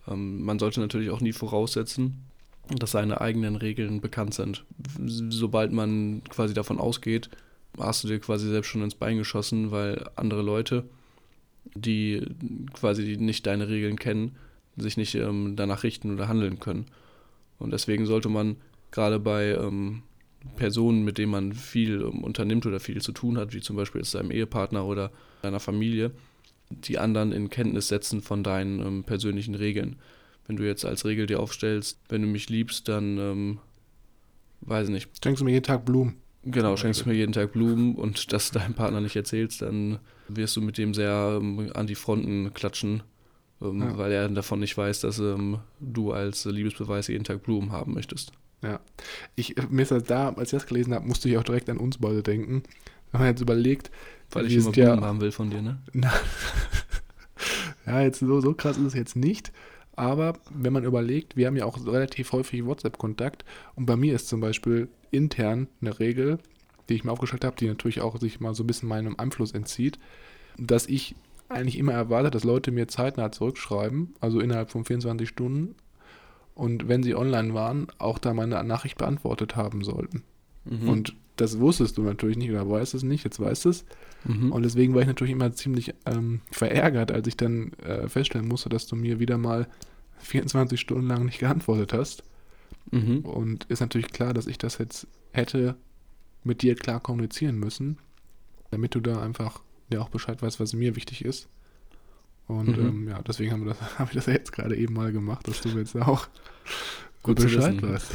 ähm, man sollte natürlich auch nie voraussetzen, dass seine eigenen Regeln bekannt sind. Sobald man quasi davon ausgeht, hast du dir quasi selbst schon ins Bein geschossen, weil andere Leute, die quasi nicht deine Regeln kennen, sich nicht ähm, danach richten oder handeln können. Und deswegen sollte man gerade bei ähm, Personen, mit denen man viel ähm, unternimmt oder viel zu tun hat, wie zum Beispiel seinem Ehepartner oder deiner Familie, die anderen in Kenntnis setzen von deinen ähm, persönlichen Regeln. Wenn du jetzt als Regel dir aufstellst, wenn du mich liebst, dann, ähm, weiß ich nicht, Schenkst du mir jeden Tag Blumen? genau, schenkst du mir jeden Tag Blumen und das deinem Partner nicht erzählst, dann wirst du mit dem sehr ähm, an die Fronten klatschen, ähm, Ja. weil er davon nicht weiß, dass ähm, du als Liebesbeweis jeden Tag Blumen haben möchtest. Ich, mir ist das da, als ich das gelesen habe, musste ich auch direkt an uns beide denken. Wenn man jetzt überlegt, Weil ich immer sind ja- Blumen haben will von dir, ne? Na, ja, jetzt so, so krass ist es jetzt nicht. Aber wenn man überlegt, wir haben ja auch relativ häufig WhatsApp-Kontakt und bei mir ist zum Beispiel intern eine Regel, die ich mir aufgestellt habe, die natürlich auch sich mal so ein bisschen meinem Einfluss entzieht, dass ich eigentlich immer erwarte, dass Leute mir zeitnah zurückschreiben, also innerhalb von 24 Stunden und wenn sie online waren, auch da meine Nachricht beantwortet haben sollten. Mhm. Und das wusstest du natürlich nicht oder weißt es nicht, jetzt weißt es. mhm. Und deswegen war ich natürlich immer ziemlich ähm, verärgert, als ich dann äh, feststellen musste, dass du mir wieder mal 24 Stunden lang nicht geantwortet hast. mhm. Und ist natürlich klar, dass ich das jetzt hätte mit dir klar kommunizieren müssen, damit du da einfach ja auch Bescheid weißt, was mir wichtig ist. Und Mhm. ähm, ja, deswegen haben wir das, habe ich das ja jetzt gerade eben mal gemacht, dass du jetzt auch Gut Bescheid weißt.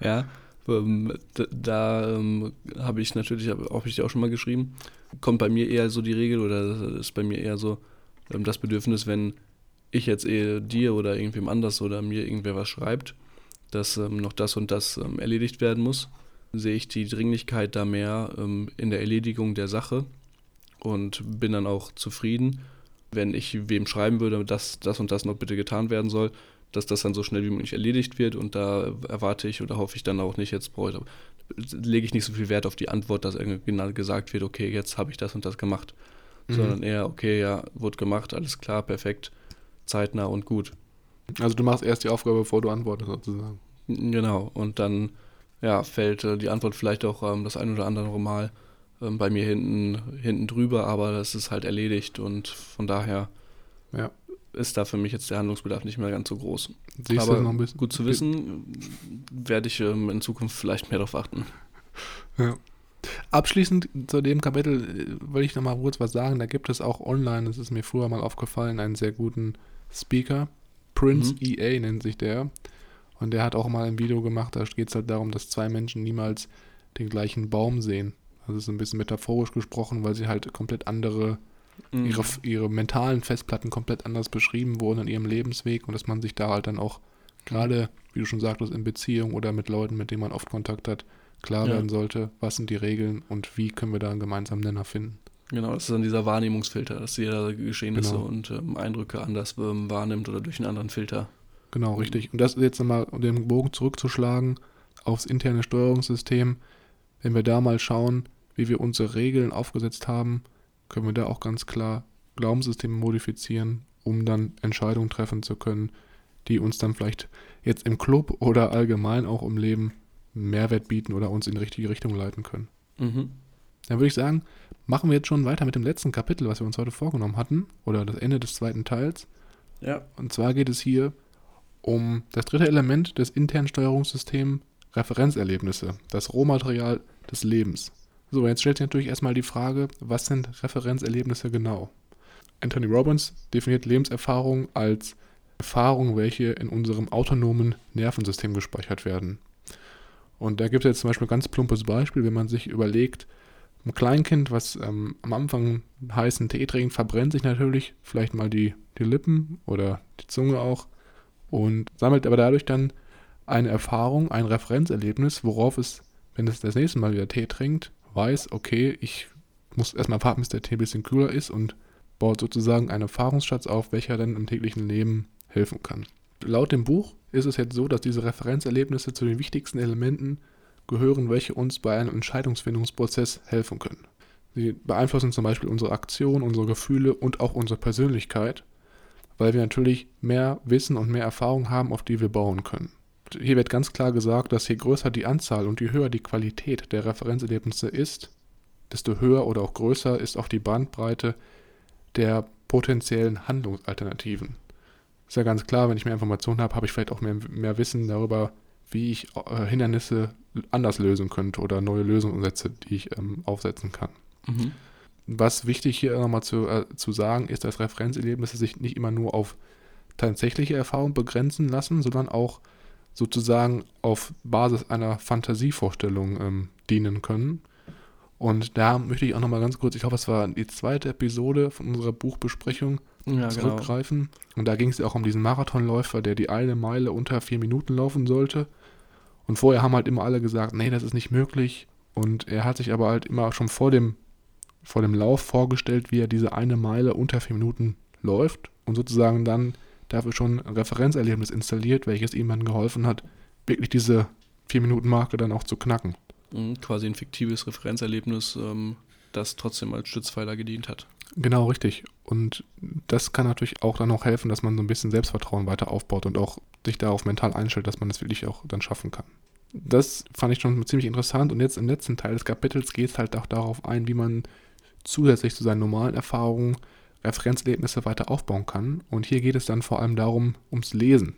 Ja, da, da ähm, habe ich natürlich, habe hab ich dir auch schon mal geschrieben, kommt bei mir eher so die Regel oder ist bei mir eher so ähm, das Bedürfnis, wenn ich jetzt eh dir oder irgendwem anders oder mir irgendwer was schreibt, dass ähm, noch das und das ähm, erledigt werden muss, sehe ich die Dringlichkeit da mehr ähm, in der Erledigung der Sache und bin dann auch zufrieden, wenn ich wem schreiben würde, dass das und das noch bitte getan werden soll, dass das dann so schnell wie möglich erledigt wird und da erwarte ich oder hoffe ich dann auch nicht, jetzt brauche ich, lege ich nicht so viel Wert auf die Antwort, dass irgendwie genau gesagt wird, okay, jetzt habe ich das und das gemacht, Mhm. sondern eher, okay, ja, wurde gemacht, alles klar, perfekt, zeitnah und gut. Also du machst erst die Aufgabe, bevor du antwortest sozusagen. Genau, und dann ja, fällt äh, die Antwort vielleicht auch ähm, das ein oder andere Mal ähm, bei mir hinten, hinten drüber, aber das ist halt erledigt und von daher Ja. Ist da für mich jetzt der Handlungsbedarf nicht mehr ganz so groß. Siehst aber noch ein bisschen? gut zu wissen, werde ich ähm, in Zukunft vielleicht mehr darauf achten. Ja. Abschließend zu dem Kapitel äh, will ich noch mal kurz was sagen. Da gibt es auch online, das ist mir früher mal aufgefallen, einen sehr guten Speaker. Prince Mhm. EA nennt sich der. Und der hat auch mal ein Video gemacht, da geht es halt darum, dass zwei Menschen niemals den gleichen Baum sehen. Das ist ein bisschen metaphorisch gesprochen, weil sie halt komplett andere, Mhm. ihre, ihre mentalen Festplatten komplett anders beschrieben wurden in ihrem Lebensweg und dass man sich da halt dann auch gerade, wie du schon sagtest, in Beziehung oder mit Leuten, mit denen man oft Kontakt hat, klar Ja. werden sollte, was sind die Regeln und wie können wir da einen gemeinsamen Nenner finden. Genau, das ist dann dieser Wahrnehmungsfilter, dass jeder Geschehnisse Genau. und ähm, Eindrücke anders ähm, wahrnimmt oder durch einen anderen Filter. Genau, richtig. Und das jetzt nochmal, um den Bogen zurückzuschlagen aufs interne Steuerungssystem, wenn wir da mal schauen, wie wir unsere Regeln aufgesetzt haben, können wir da auch ganz klar Glaubenssysteme modifizieren, um dann Entscheidungen treffen zu können, die uns dann vielleicht jetzt im Club oder allgemein auch im Leben Mehrwert bieten oder uns in die richtige Richtung leiten können. Mhm. Dann würde ich sagen, machen wir jetzt schon weiter mit dem letzten Kapitel, was wir uns heute vorgenommen hatten, oder das Ende des zweiten Teils. Ja. Und zwar geht es hier um das dritte Element des internen Steuerungssystems, Referenzerlebnisse, das Rohmaterial des Lebens. So, jetzt stellt sich natürlich erstmal die Frage, was sind Referenzerlebnisse genau? Anthony Robbins definiert Lebenserfahrung als Erfahrungen, welche in unserem autonomen Nervensystem gespeichert werden. Und da gibt es jetzt zum Beispiel ein ganz plumpes Beispiel, wenn man sich überlegt, ein Kleinkind, was ähm, am Anfang heißen Tee trinkt, verbrennt sich natürlich vielleicht mal die, die Lippen oder die Zunge auch und sammelt aber dadurch dann eine Erfahrung, ein Referenzerlebnis, worauf es, wenn es das nächste Mal wieder Tee trinkt, weiß, okay, ich muss erstmal warten, bis der Tee ein bisschen kühler ist und baut sozusagen einen Erfahrungsschatz auf, welcher dann im täglichen Leben helfen kann. Laut dem Buch ist es jetzt so, dass diese Referenzerlebnisse zu den wichtigsten Elementen gehören, welche uns bei einem Entscheidungsfindungsprozess helfen können. Sie beeinflussen zum Beispiel unsere Aktion, unsere Gefühle und auch unsere Persönlichkeit, weil wir natürlich mehr Wissen und mehr Erfahrung haben, auf die wir bauen können. Hier wird ganz klar gesagt, dass je größer die Anzahl und je höher die Qualität der Referenzerlebnisse ist, desto höher oder auch größer ist auch die Bandbreite der potenziellen Handlungsalternativen. Ist ja ganz klar, wenn ich mehr Informationen habe, habe ich vielleicht auch mehr, mehr Wissen darüber, wie ich äh, Hindernisse anders lösen könnte oder neue Lösungsansätze, die ich ähm, aufsetzen kann. Mhm. Was wichtig hier nochmal zu, äh, zu sagen ist, dass Referenzerlebnisse sich nicht immer nur auf tatsächliche Erfahrung begrenzen lassen, sondern auch sozusagen auf Basis einer Fantasievorstellung ähm, dienen können. Und da möchte ich auch nochmal ganz kurz, ich hoffe, es war die zweite Episode von unserer Buchbesprechung, Ja, genau. zurückgreifen. Und da ging es ja auch um diesen Marathonläufer, der die eine Meile unter vier Minuten laufen sollte. Und vorher haben halt immer alle gesagt, nee, das ist nicht möglich. Und er hat sich aber halt immer schon vor dem, vor dem Lauf vorgestellt, wie er diese eine Meile unter vier Minuten läuft und sozusagen dann dafür schon ein Referenzerlebnis installiert, welches ihm dann geholfen hat, wirklich diese vier Minuten Marke dann auch zu knacken. Mhm, Quasi ein fiktives Referenzerlebnis, ähm, das trotzdem als Stützpfeiler gedient hat. Genau, richtig. Und das kann natürlich auch dann auch helfen, dass man so ein bisschen Selbstvertrauen weiter aufbaut und auch sich darauf mental einstellt, dass man das wirklich auch dann schaffen kann. Das fand ich schon ziemlich interessant. Und jetzt im letzten Teil des Kapitels geht es halt auch darauf ein, wie man zusätzlich zu seinen normalen Erfahrungen Referenzerlebnisse weiter aufbauen kann. Und hier geht es dann vor allem darum, ums Lesen.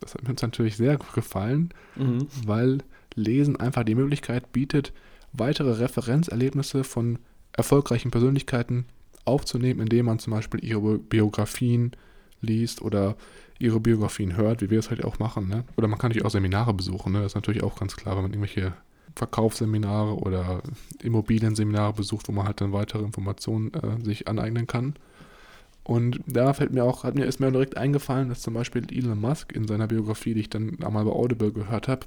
Das hat mir uns natürlich sehr gefallen, Mhm. weil Lesen einfach die Möglichkeit bietet, weitere Referenzerlebnisse von erfolgreichen Persönlichkeiten aufzunehmen, indem man zum Beispiel ihre Biografien liest oder ihre Biografien hört, wie wir es halt auch machen. Ne? Oder man kann natürlich auch Seminare besuchen. Ne? Das ist natürlich auch ganz klar, wenn man irgendwelche Verkaufsseminare oder Immobilienseminare besucht, wo man halt dann weitere Informationen äh, sich aneignen kann. Und da fällt mir auch, hat mir, ist mir direkt eingefallen, dass zum Beispiel Elon Musk in seiner Biografie, die ich dann einmal bei Audible gehört habe,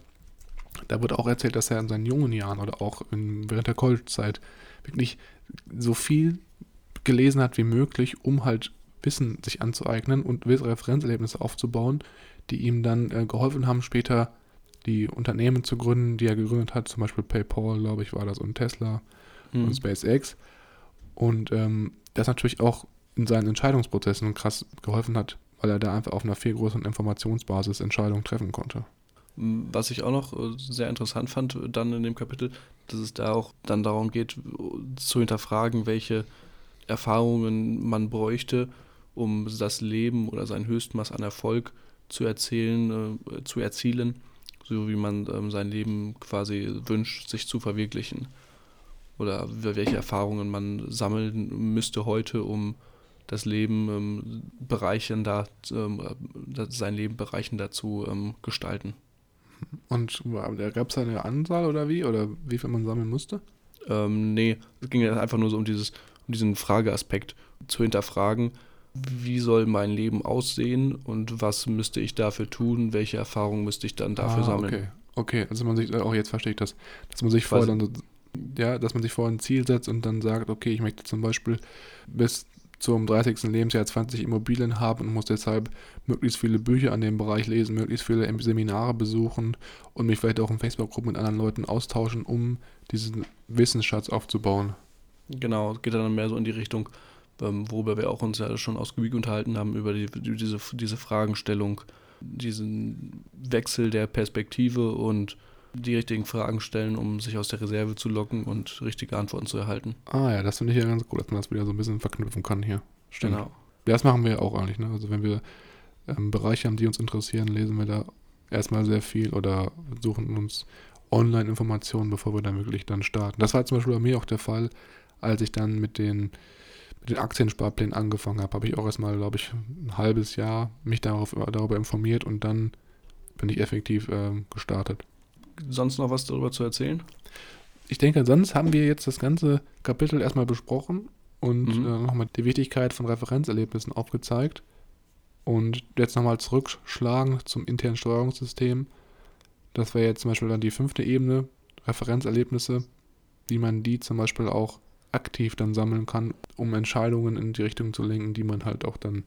da wird auch erzählt, dass er in seinen jungen Jahren oder auch in, während der College-Zeit wirklich so viel gelesen hat wie möglich, um halt Wissen sich anzueignen und Referenzerlebnisse aufzubauen, die ihm dann äh, geholfen haben, später die Unternehmen zu gründen, die er gegründet hat, zum Beispiel PayPal, glaube ich, war das und Tesla Mhm. und SpaceX. Und ähm, das natürlich auch in seinen Entscheidungsprozessen krass geholfen hat, weil er da einfach auf einer viel größeren Informationsbasis Entscheidungen treffen konnte. Was ich auch noch äh, sehr interessant fand, äh, dann in dem Kapitel, dass es da auch dann darum geht, äh, zu hinterfragen, welche Erfahrungen man bräuchte, um das Leben oder sein Höchstmaß an Erfolg zu erzählen, äh, zu erzielen, so wie man ähm, sein Leben quasi wünscht, sich zu verwirklichen. Oder welche Erfahrungen man sammeln müsste heute, um das Leben ähm, bereichender, ähm, äh, sein Leben bereichender zu ähm, gestalten. Und da gab es eine Anzahl oder wie? Oder wie viel man sammeln musste? Ähm, nee, es ging ja einfach nur so um dieses, um diesen Frageaspekt zu hinterfragen, wie soll mein Leben aussehen und was müsste ich dafür tun, welche Erfahrungen müsste ich dann dafür ah, sammeln. Okay. okay, also man sich, auch jetzt verstehe ich das, dass man sich vorher dann so, ja, dass man sich vorher ein Ziel setzt und dann sagt, okay, ich möchte zum Beispiel bis zum 30. Lebensjahr 20 Immobilien haben und muss deshalb möglichst viele Bücher an dem Bereich lesen, möglichst viele Seminare besuchen und mich vielleicht auch in Facebook-Gruppen mit anderen Leuten austauschen, um diesen Wissensschatz aufzubauen. Genau, geht dann mehr so in die Richtung, ähm, worüber wir auch uns ja schon ausgiebig unterhalten haben, über die, diese, diese Fragenstellung, diesen Wechsel der Perspektive und die richtigen Fragen stellen, um sich aus der Reserve zu locken und richtige Antworten zu erhalten. Ah ja, das finde ich ja ganz gut, dass man das wieder so ein bisschen verknüpfen kann hier. Stimmt. Genau. Das machen wir auch eigentlich. Ne? Also wenn wir ähm, Bereiche haben, die uns interessieren, lesen wir da erstmal sehr viel oder suchen uns Online-Informationen, bevor wir dann wirklich dann starten. Das war zum Beispiel bei mir auch der Fall, als ich dann mit den, mit den Aktiensparplänen angefangen habe, habe ich auch erstmal, glaube ich, ein halbes Jahr mich darauf, darüber informiert und dann bin ich effektiv äh, gestartet sonst noch was darüber zu erzählen? Ich denke, sonst haben wir jetzt das ganze Kapitel erstmal besprochen und mhm. äh, nochmal die Wichtigkeit von Referenzerlebnissen aufgezeigt. Und jetzt nochmal zurückschlagen zum internen Steuerungssystem. Das wäre jetzt zum Beispiel dann die fünfte Ebene, Referenzerlebnisse, wie man die zum Beispiel auch aktiv dann sammeln kann, um Entscheidungen in die Richtung zu lenken, die man halt auch dann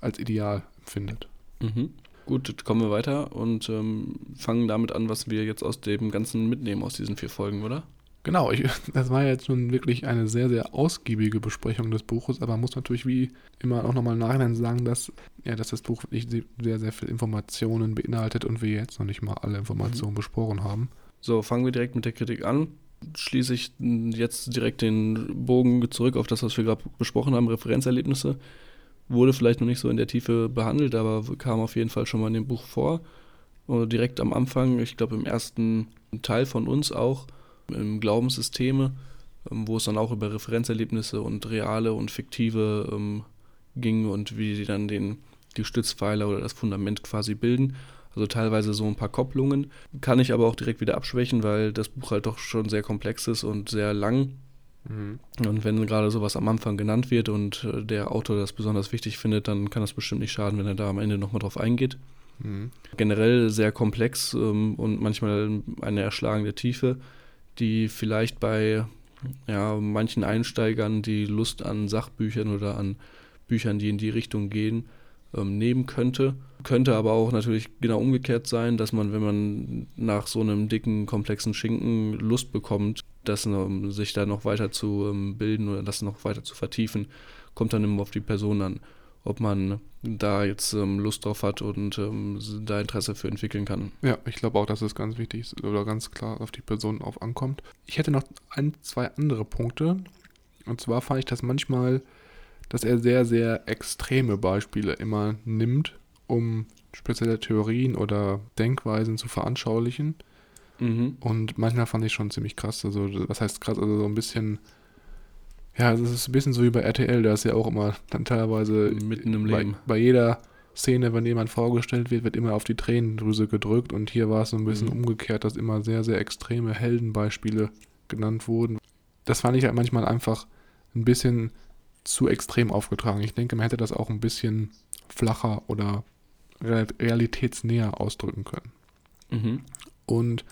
als ideal empfindet. Mhm. Gut, kommen wir weiter und ähm, fangen damit an, was wir jetzt aus dem Ganzen mitnehmen, aus diesen vier Folgen, oder? Genau, ich, das war jetzt schon wirklich eine sehr, sehr ausgiebige Besprechung des Buches, aber man muss natürlich wie immer auch nochmal nachhinein sagen, dass, ja, dass das Buch wirklich sehr, sehr viele Informationen beinhaltet und wir jetzt noch nicht mal alle Informationen mhm. besprochen haben. So, fangen wir direkt mit der Kritik an. Schließe ich jetzt direkt den Bogen zurück auf das, was wir gerade besprochen haben, Referenzerlebnisse wurde vielleicht noch nicht so in der Tiefe behandelt, aber kam auf jeden Fall schon mal in dem Buch vor. Und direkt am Anfang, ich glaube im ersten Teil von uns auch, im Glaubenssysteme, ähm, wo es dann auch über Referenzerlebnisse und reale und fiktive ähm, ging und wie sie dann den, die Stützpfeiler oder das Fundament quasi bilden. Also teilweise so ein paar Kopplungen. Kann ich aber auch direkt wieder abschwächen, weil das Buch halt doch schon sehr komplex ist und sehr lang Mhm. Und wenn gerade sowas am Anfang genannt wird und äh, der Autor das besonders wichtig findet, dann kann das bestimmt nicht schaden, wenn er da am Ende nochmal drauf eingeht. Mhm. Generell sehr komplex ähm, und manchmal eine erschlagende Tiefe, die vielleicht bei ja, manchen Einsteigern, die Lust an Sachbüchern oder an Büchern, die in die Richtung gehen, ähm, nehmen könnte. Könnte aber auch natürlich genau umgekehrt sein, dass man, wenn man nach so einem dicken, komplexen Schinken Lust bekommt, das um sich da noch weiter zu ähm, bilden oder das noch weiter zu vertiefen, kommt dann immer auf die Person an, ob man da jetzt ähm, Lust drauf hat und ähm, da Interesse für entwickeln kann. Ja, ich glaube auch, dass es ganz wichtig ist oder ganz klar auf die Person auf ankommt. Ich hätte noch ein, zwei andere Punkte. Und zwar fand ich das manchmal, dass er sehr, sehr extreme Beispiele immer nimmt, um spezielle Theorien oder Denkweisen zu veranschaulichen. Mhm. Und manchmal fand ich schon ziemlich krass. Also, was heißt krass? Also, so ein bisschen. Ja, es ist ein bisschen so wie bei RTL, da ist ja auch immer dann teilweise mitten im Leben. Bei, bei jeder Szene, wenn jemand vorgestellt wird, wird immer auf die Tränendrüse gedrückt. Und hier war es so ein bisschen mhm. umgekehrt, dass immer sehr, sehr extreme Heldenbeispiele genannt wurden. Das fand ich halt manchmal einfach ein bisschen zu extrem aufgetragen. Ich denke, man hätte das auch ein bisschen flacher oder realitätsnäher ausdrücken können. Mhm. Und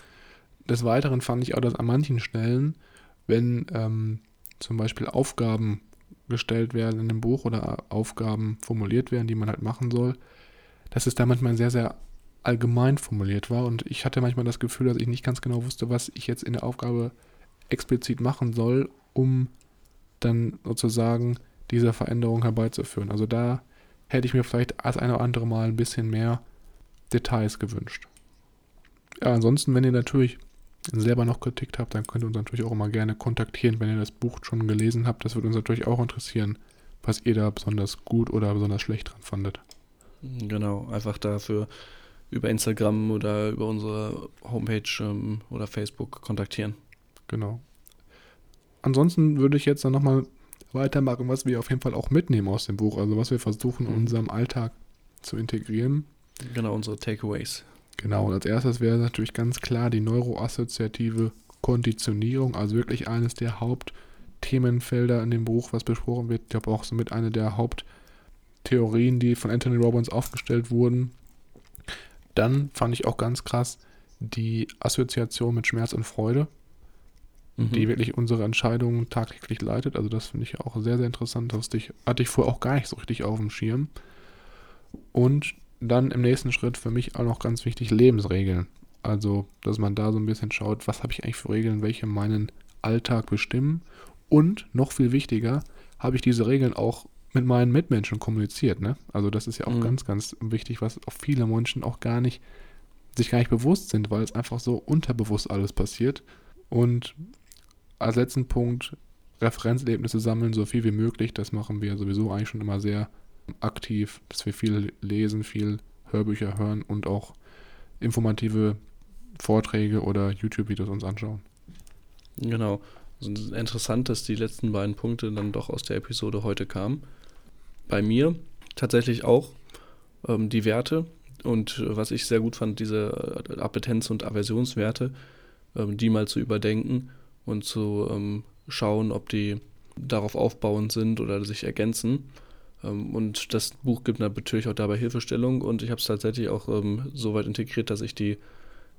des Weiteren fand ich auch, dass an manchen Stellen, wenn ähm, zum Beispiel Aufgaben gestellt werden in dem Buch oder Aufgaben formuliert werden, die man halt machen soll, dass es da manchmal sehr, sehr allgemein formuliert war und ich hatte manchmal das Gefühl, dass ich nicht ganz genau wusste, was ich jetzt in der Aufgabe explizit machen soll, um dann sozusagen diese Veränderung herbeizuführen. Also da hätte ich mir vielleicht das eine oder andere Mal ein bisschen mehr Details gewünscht. Ja, ansonsten, wenn ihr natürlich selber noch Kritik habt, dann könnt ihr uns natürlich auch immer gerne kontaktieren, wenn ihr das Buch schon gelesen habt. Das würde uns natürlich auch interessieren, was ihr da besonders gut oder besonders schlecht dran fandet. Genau, einfach dafür über Instagram oder über unsere Homepage ähm, oder Facebook kontaktieren. Genau. Ansonsten würde ich jetzt dann nochmal weitermachen, was wir auf jeden Fall auch mitnehmen aus dem Buch, also was wir versuchen in mhm. unserem Alltag zu integrieren. Genau, unsere Takeaways. Genau, und als erstes wäre natürlich ganz klar die neuroassoziative Konditionierung, also wirklich eines der Hauptthemenfelder in dem Buch, was besprochen wird. Ich glaube auch somit eine der Haupt, Theorien, die von Anthony Robbins aufgestellt wurden. Dann fand ich auch ganz krass die Assoziation mit Schmerz und Freude, Mhm. die wirklich unsere Entscheidungen tagtäglich leitet. Also das finde ich auch sehr, sehr interessant. Das hatte ich vorher auch gar nicht so richtig auf dem Schirm. Und dann im nächsten Schritt für mich auch noch ganz wichtig Lebensregeln. Also, dass man da so ein bisschen schaut, was habe ich eigentlich für Regeln, welche meinen Alltag bestimmen. Und noch viel wichtiger, habe ich diese Regeln auch mit meinen Mitmenschen kommuniziert. Ne? Also das ist ja auch Mhm. ganz, ganz wichtig, was auch viele Menschen auch gar nicht, sich gar nicht bewusst sind, weil es einfach so unterbewusst alles passiert. Und als letzten Punkt Referenzerlebnisse sammeln, so viel wie möglich. Das machen wir sowieso eigentlich schon immer sehr aktiv, dass wir viel lesen, viel Hörbücher hören und auch informative Vorträge oder YouTube-Videos uns anschauen. Genau. Also interessant, dass die letzten beiden Punkte dann doch aus der Episode heute kamen. Bei mir tatsächlich auch ähm, die Werte und äh, was ich sehr gut fand, diese äh, Appetenz- und Aversionswerte, ähm, die mal zu überdenken und zu ähm, schauen, ob die darauf aufbauend sind oder sich ergänzen. Ähm, und das Buch gibt natürlich auch dabei Hilfestellung und ich habe es tatsächlich auch ähm, so weit integriert, dass ich die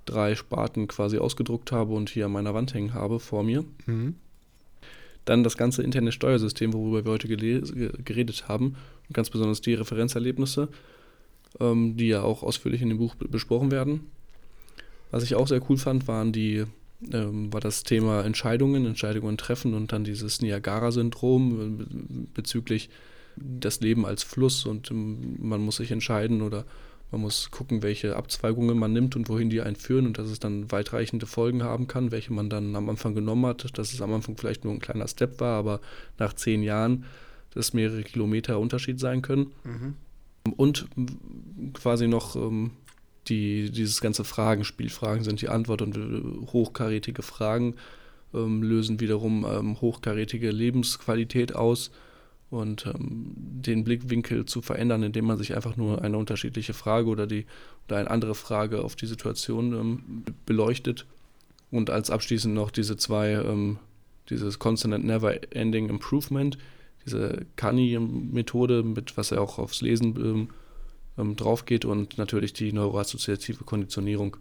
drei Sparten quasi ausgedruckt habe und hier an meiner Wand hängen habe vor mir. Mhm. Dann das ganze interne Steuersystem, worüber wir heute geredet haben, und ganz besonders die Referenzerlebnisse, ähm, die ja auch ausführlich in dem Buch be- besprochen werden. Was ich auch sehr cool fand, waren die, ähm, war das Thema Entscheidungen, Entscheidungen treffen und dann dieses Niagara-Syndrom äh, be- bezüglich das Leben als Fluss und ähm, man muss sich entscheiden oder man muss gucken, welche Abzweigungen man nimmt und wohin die einen führen und dass es dann weitreichende Folgen haben kann, welche man dann am Anfang genommen hat, dass es am Anfang vielleicht nur ein kleiner Step war, aber nach zehn Jahren das mehrere Kilometer Unterschied sein können. Und m, quasi noch ähm, die, dieses ganze Fragenspiel. Fragen sind die Antwort und äh, hochkarätige Fragen ähm, lösen wiederum ähm, hochkarätige Lebensqualität aus und ähm, den Blickwinkel zu verändern, indem man sich einfach nur eine unterschiedliche Frage oder die oder eine andere Frage auf die Situation ähm, beleuchtet. Und als abschließend noch diese zwei, ähm, dieses Constant Never Ending Improvement, diese Kani-Methode, mit was er auch aufs Lesen ähm, ähm, drauf geht und natürlich die neuroassoziative Konditionierung.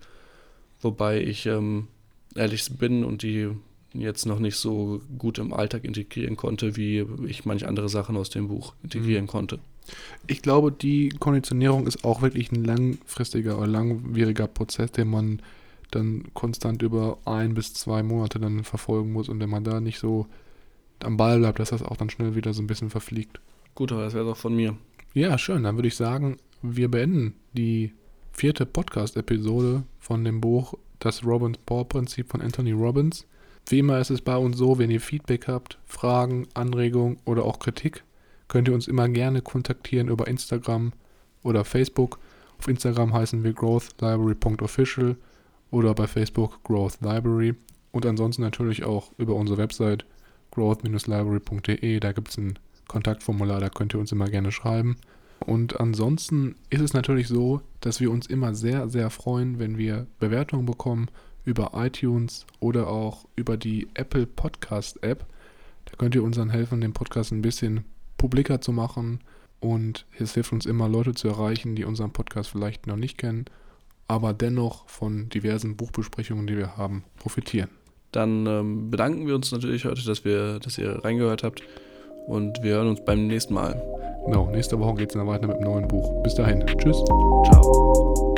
Wobei ich ähm, ehrlich bin und die jetzt noch nicht so gut im Alltag integrieren konnte, wie ich manche andere Sachen aus dem Buch integrieren Mhm. konnte. Ich glaube, die Konditionierung ist auch wirklich ein langfristiger oder langwieriger Prozess, den man dann konstant über ein bis zwei Monate dann verfolgen muss. Und wenn man da nicht so am Ball bleibt, dass das auch dann schnell wieder so ein bisschen verfliegt. Gut, aber das wäre doch von mir. Ja, schön. Dann würde ich sagen, wir beenden die vierte Podcast-Episode von dem Buch Das Robbins-Paul-Prinzip von Anthony Robbins. Wie immer ist es bei uns so, wenn ihr Feedback habt, Fragen, Anregungen oder auch Kritik, könnt ihr uns immer gerne kontaktieren über Instagram oder Facebook. Auf Instagram heißen wir growthlibrary.official oder bei Facebook Growth Library. Und ansonsten natürlich auch über unsere Website growth-library.de. Da gibt es ein Kontaktformular, da könnt ihr uns immer gerne schreiben. Und ansonsten ist es natürlich so, dass wir uns immer sehr, sehr freuen, wenn wir Bewertungen bekommen über iTunes oder auch über die Apple Podcast App. Da könnt ihr uns dann helfen, den Podcast ein bisschen publiker zu machen. Und es hilft uns immer, Leute zu erreichen, die unseren Podcast vielleicht noch nicht kennen, aber dennoch von diversen Buchbesprechungen, die wir haben, profitieren. Dann ähm, bedanken wir uns natürlich heute, dass, wir, dass ihr reingehört habt und wir hören uns beim nächsten Mal. Genau, nächste Woche geht es dann weiter mit einem neuen Buch. Bis dahin. Tschüss. Ciao.